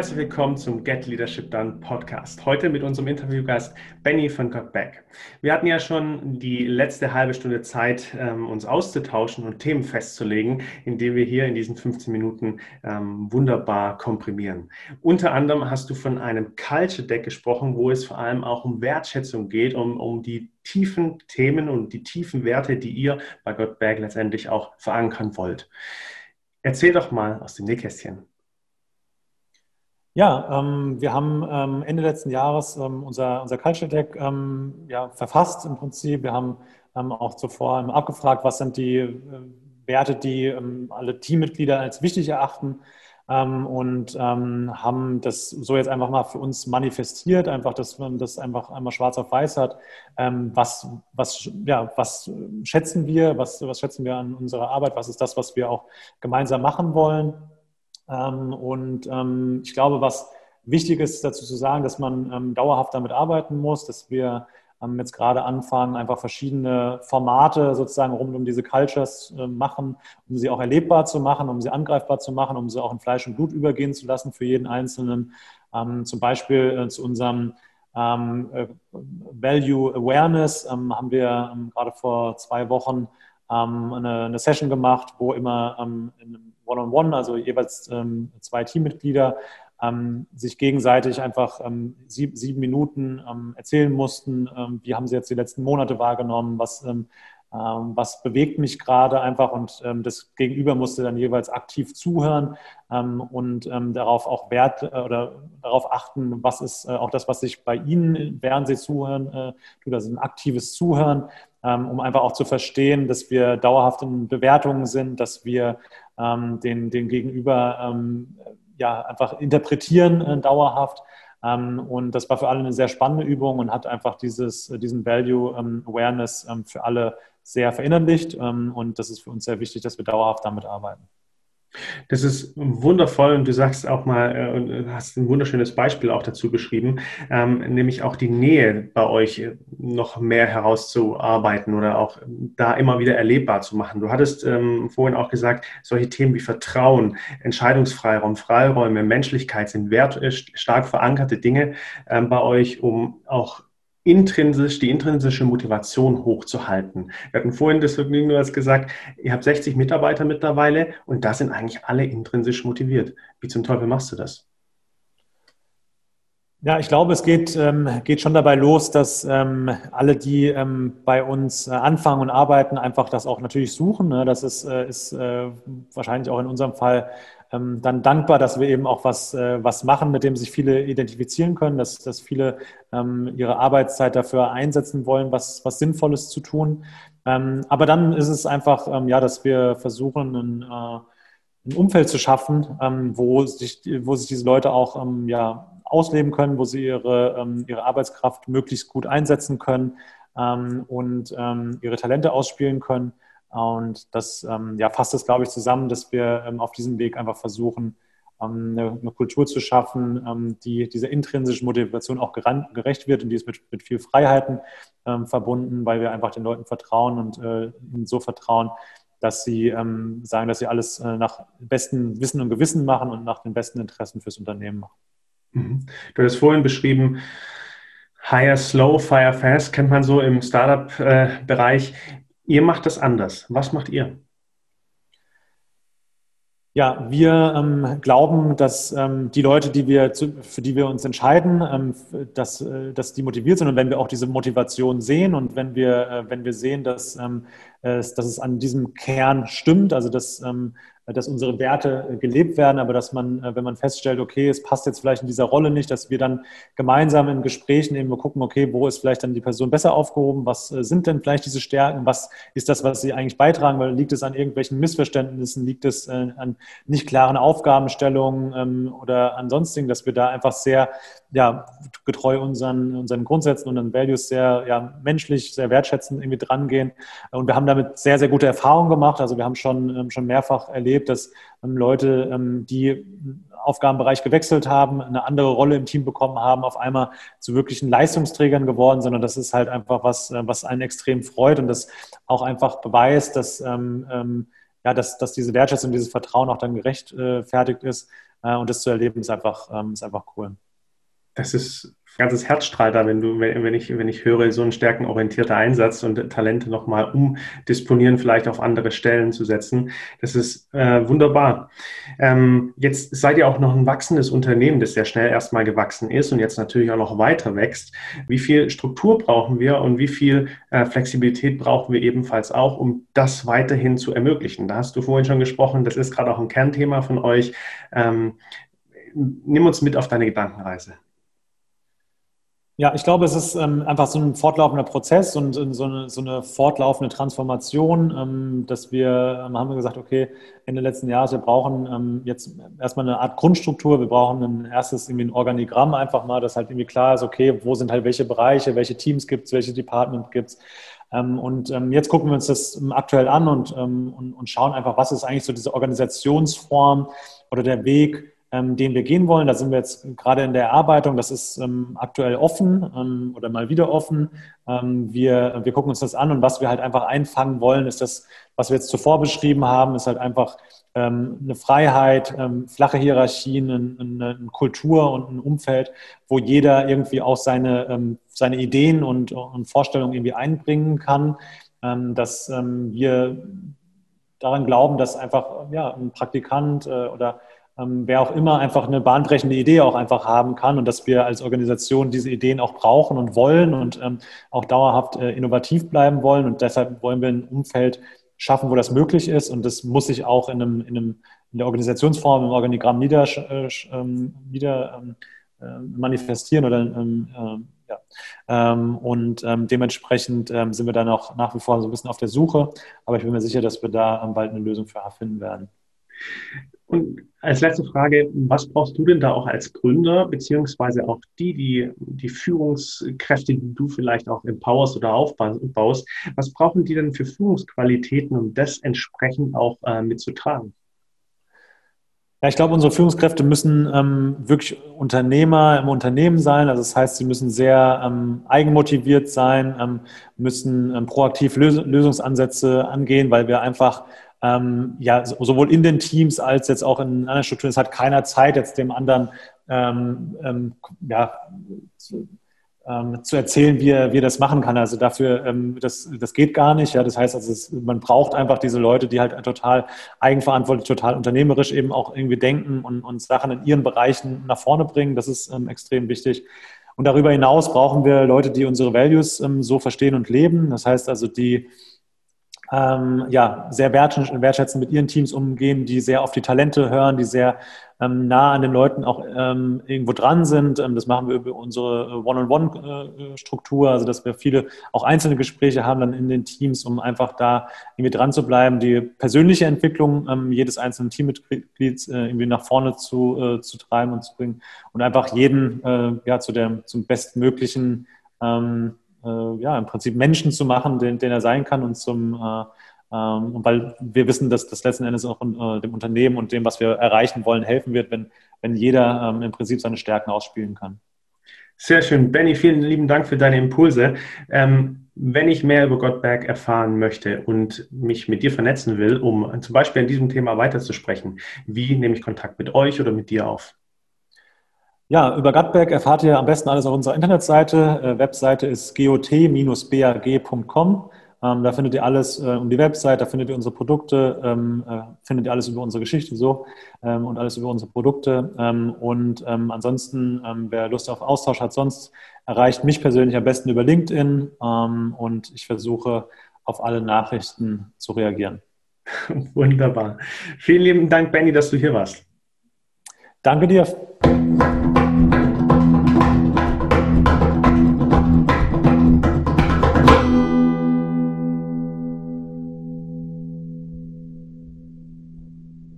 herzlich willkommen zum Get Leadership Done Podcast. Heute mit unserem Interviewgast Benny von Got Back. Wir hatten ja schon die letzte halbe Stunde Zeit, ähm, uns auszutauschen und Themen festzulegen, indem wir hier in diesen 15 Minuten ähm, wunderbar komprimieren. Unter anderem hast du von einem Culture Deck gesprochen, wo es vor allem auch um Wertschätzung geht, um, um die tiefen Themen und die tiefen Werte, die ihr bei Got Back letztendlich auch verankern wollt. Erzähl doch mal aus dem Nähkästchen. Ja, ähm, wir haben ähm, Ende letzten Jahres ähm, unser, unser Culture Deck ähm, ja, verfasst im Prinzip. Wir haben ähm, auch zuvor abgefragt, was sind die äh, Werte, die ähm, alle Teammitglieder als wichtig erachten und haben das so jetzt einfach mal für uns manifestiert, einfach, dass man das einfach einmal schwarz auf weiß hat. was, was, ja, was schätzen wir, was, was schätzen wir an unserer Arbeit, was ist das, was wir auch gemeinsam machen wollen und ähm, ich glaube, was wichtig ist dazu zu sagen, dass man ähm, dauerhaft damit arbeiten muss, dass wir jetzt gerade anfangen, einfach verschiedene Formate sozusagen rund um diese Cultures äh, machen, um sie auch erlebbar zu machen, um sie angreifbar zu machen, um sie auch in Fleisch und Blut übergehen zu lassen für jeden Einzelnen. zum Beispiel äh, zu unserem äh, Value Awareness haben wir gerade vor zwei Wochen eine, Session gemacht, wo immer in einem One-on-One, also jeweils ähm, zwei Teammitglieder, ähm, sich gegenseitig einfach ähm, sieb, sieben Minuten ähm, erzählen mussten, ähm, wie haben sie jetzt die letzten Monate wahrgenommen, was, ähm, was bewegt mich gerade einfach und das Gegenüber musste dann jeweils aktiv zuhören und darauf auch Wert äh, oder darauf achten, was ist äh, auch das, was sich bei Ihnen, während Sie zuhören, äh, tut, also ein aktives Zuhören, um einfach auch zu verstehen, dass wir dauerhaft in Bewertungen sind, dass wir ähm, den, den Gegenüber ähm, ja, einfach interpretieren äh, dauerhaft. Ähm, und das war für alle eine sehr spannende Übung und hat einfach dieses, diesen Value ähm, Awareness ähm, für alle sehr verinnerlicht. Ähm, und das ist für uns sehr wichtig, dass wir dauerhaft damit arbeiten. Das ist wundervoll und du sagst auch mal äh, und äh, hast ein wunderschönes Beispiel auch dazu beschrieben, ähm, nämlich auch die Nähe bei euch äh, noch mehr herauszuarbeiten oder auch da immer wieder erlebbar zu machen. Du hattest ähm, vorhin auch gesagt, solche Themen wie Vertrauen, Entscheidungsfreiraum, Freiräume, Menschlichkeit sind wert, stark verankerte Dinge ähm, bei euch, um auch intrinsisch, die intrinsische Motivation hochzuhalten. Wir hatten vorhin das Vergnügen, du hast gesagt, ihr habt 60 Mitarbeiter mittlerweile und da sind eigentlich alle intrinsisch motiviert. Wie zum Teufel machst du das? Ja, ich glaube, es geht, ähm, geht schon dabei los, dass ähm, alle, die ähm, bei uns äh, anfangen und arbeiten, einfach das auch natürlich suchen. Ne? Das ist, äh, ist äh, wahrscheinlich auch in unserem Fall ähm, dann dankbar, dass wir eben auch was, äh, was machen, mit dem sich viele identifizieren können, dass, dass viele ähm, ihre Arbeitszeit dafür einsetzen wollen, was, was Sinnvolles zu tun. Ähm, aber dann ist es einfach, ja, dass wir versuchen, ein, äh, ein Umfeld zu schaffen, wo, sich, wo sich diese Leute auch ja, ausleben können, wo sie ihre, ihre Arbeitskraft möglichst gut einsetzen können und ihre Talente ausspielen können. Und das ähm, ja, fasst es, glaube ich, zusammen, dass wir ähm, auf diesem Weg einfach versuchen, ähm, eine, eine, Kultur zu schaffen, ähm, die dieser intrinsischen Motivation auch gerecht wird und die ist mit, mit viel Freiheiten ähm, verbunden, weil wir einfach den Leuten vertrauen und äh, ihnen so vertrauen, dass sie ähm, sagen, dass sie alles äh, nach bestem Wissen und Gewissen machen und nach den besten Interessen fürs Unternehmen machen. Mhm. Du hast vorhin beschrieben, Hire Slow, Fire Fast kennt man so im Startup-Bereich. Äh, Ihr macht das anders. Was macht ihr? Ja, wir ähm, glauben, dass ähm, die Leute, die wir zu, für die wir uns entscheiden, ähm, dass, äh, dass die motiviert sind und wenn wir auch diese Motivation sehen und wenn wir, äh, wenn wir sehen, dass, ähm, äh, dass es an diesem Kern stimmt, also dass ähm, dass unsere Werte äh, gelebt werden, aber dass man, äh, wenn man feststellt, okay, es passt jetzt vielleicht in dieser Rolle nicht, dass wir dann gemeinsam in Gesprächen eben gucken, okay, wo ist vielleicht dann die Person besser aufgehoben, was äh, sind denn vielleicht diese Stärken, was ist das, was sie eigentlich beitragen, weil liegt es an irgendwelchen Missverständnissen, liegt es an nicht klaren Aufgabenstellungen ähm, oder an sonstigen, dass wir da einfach sehr ja, getreu unseren, unseren Grundsätzen und unseren Values sehr ja, menschlich, sehr wertschätzend irgendwie drangehen. Und wir haben damit sehr, sehr gute Erfahrungen gemacht. Also wir haben schon, ähm, schon mehrfach erlebt, dass ähm, Leute, ähm, die Aufgabenbereich gewechselt haben, eine andere Rolle im Team bekommen haben, auf einmal zu wirklichen Leistungsträgern geworden, sondern das ist halt einfach was, äh, was einen extrem freut und das auch einfach beweist, dass, ja, dass, dass diese Wertschätzung, dieses Vertrauen auch dann gerechtfertigt ist und das zu erleben ist einfach, ist einfach cool. Das ist ganzes Herz strahlt da, wenn du, wenn ich, wenn ich höre, so ein stärkenorientierter Einsatz und Talente nochmal umdisponieren, vielleicht auf andere Stellen zu setzen. Das ist äh, wunderbar. Ähm, jetzt seid ihr auch noch ein wachsendes Unternehmen, das sehr schnell erstmal gewachsen ist und jetzt natürlich auch noch weiter wächst. Wie viel Struktur brauchen wir und wie viel äh, Flexibilität brauchen wir ebenfalls auch, um das weiterhin zu ermöglichen? Da hast du vorhin schon gesprochen, das ist gerade auch ein Kernthema von euch. Ähm, nimm uns mit auf deine Gedankenreise. Ja, ich glaube, es ist ähm, einfach so ein fortlaufender Prozess und äh, so, eine, so eine fortlaufende Transformation, ähm, dass wir ähm, haben wir gesagt, okay, Ende letzten Jahres, wir brauchen ähm, jetzt erstmal eine Art Grundstruktur, wir brauchen ein erstes irgendwie ein Organigramm einfach mal, dass halt irgendwie klar ist, okay, wo sind halt welche Bereiche, welche Teams gibt es, welche Department gibt es. Ähm, und ähm, jetzt gucken wir uns das aktuell an und, und, und schauen einfach, was ist eigentlich so diese Organisationsform oder der Weg, ähm, den wir gehen wollen. Da sind wir jetzt gerade in der Erarbeitung. Das ist ähm, aktuell offen ähm, oder mal wieder offen. Ähm, wir, wir gucken uns das an und was wir halt einfach einfangen wollen, ist das, was wir jetzt zuvor beschrieben haben, ist halt einfach ähm, eine Freiheit, ähm, flache Hierarchien, eine, eine, Kultur und ein Umfeld, wo jeder irgendwie auch seine, seine Ideen und, und Vorstellungen irgendwie einbringen kann. dass wir daran glauben, dass einfach ja, ein Praktikant äh, oder ähm, wer auch immer einfach eine bahnbrechende Idee auch einfach haben kann und dass wir als Organisation diese Ideen auch brauchen und wollen und ähm, auch dauerhaft äh, innovativ bleiben wollen. Und deshalb wollen wir ein Umfeld schaffen, wo das möglich ist. Und das muss sich auch in, einem, in, einem, in der Organisationsform, im Organigramm nieder, äh, ähm, nieder äh, manifestieren oder äh, ja. Ähm, und ähm, dementsprechend ähm, sind wir dann auch nach wie vor so ein bisschen auf der Suche. Aber ich bin mir sicher, dass wir da bald eine Lösung für finden werden. Und als letzte Frage, was brauchst du denn da auch als Gründer, beziehungsweise auch die, die, die Führungskräfte, die du vielleicht auch empowerst oder aufbaust, was brauchen die denn für Führungsqualitäten, um das entsprechend auch äh, mitzutragen? Ja, ich glaube, unsere Führungskräfte müssen ähm, wirklich Unternehmer im Unternehmen sein. Also das heißt, sie müssen sehr ähm, eigenmotiviert sein, ähm, müssen ähm, proaktiv Lös Lösungsansätze angehen, weil wir einfach ähm, ja, sowohl in den Teams als jetzt auch in anderen Strukturen, es hat keiner Zeit, jetzt dem anderen ähm, ähm, ja, zu, ähm, zu, erzählen, wie er, wie er das machen kann. Also dafür, ähm, das, das geht gar nicht. Ja, das heißt, also es, man braucht einfach diese Leute, die halt total eigenverantwortlich, total unternehmerisch eben auch irgendwie denken und, und Sachen in ihren Bereichen nach vorne bringen. Das ist ähm, extrem wichtig. Und darüber hinaus brauchen wir Leute, die unsere Values so verstehen und leben. Das heißt also, die ähm, ja, sehr wertschätzend mit ihren Teams umgehen, die sehr auf die Talente hören, die sehr ähm, nah an den Leuten auch ähm, irgendwo dran sind. Ähm, das machen wir über unsere One-on-One-Struktur, also dass wir viele auch einzelne Gespräche haben dann in den Teams, um einfach da irgendwie dran zu bleiben, die persönliche Entwicklung ähm, jedes einzelnen Teammitglieds äh, irgendwie nach vorne zu, äh, zu treiben und zu bringen und einfach jeden äh, ja, zu der, zum bestmöglichen ähm, äh, ja, im Prinzip Menschen zu machen, den, den er sein kann und zum äh, ähm, weil wir wissen, dass das letzten Endes auch äh, dem Unternehmen und dem, was wir erreichen wollen, helfen wird, wenn, wenn jeder ähm, im Prinzip seine Stärken ausspielen kann. Sehr schön. Benny, vielen lieben Dank für deine Impulse. Ähm, wenn ich mehr über Gottberg erfahren möchte und mich mit dir vernetzen will, um zum Beispiel an diesem Thema weiterzusprechen, wie nehme ich Kontakt mit euch oder mit dir auf? Ja, über Gutberg erfahrt ihr am besten alles auf unserer Internetseite. Äh, Webseite ist got-bag.com. Ähm, da findet ihr alles äh, um die Website, da findet ihr unsere Produkte, ähm, äh, findet ihr alles über unsere Geschichte so ähm, und alles über unsere Produkte. Und ansonsten, wer Lust auf Austausch hat, sonst erreicht mich persönlich am besten über LinkedIn und ich versuche auf alle Nachrichten zu reagieren. Wunderbar. Vielen lieben Dank, Benny, dass du hier warst. Danke dir.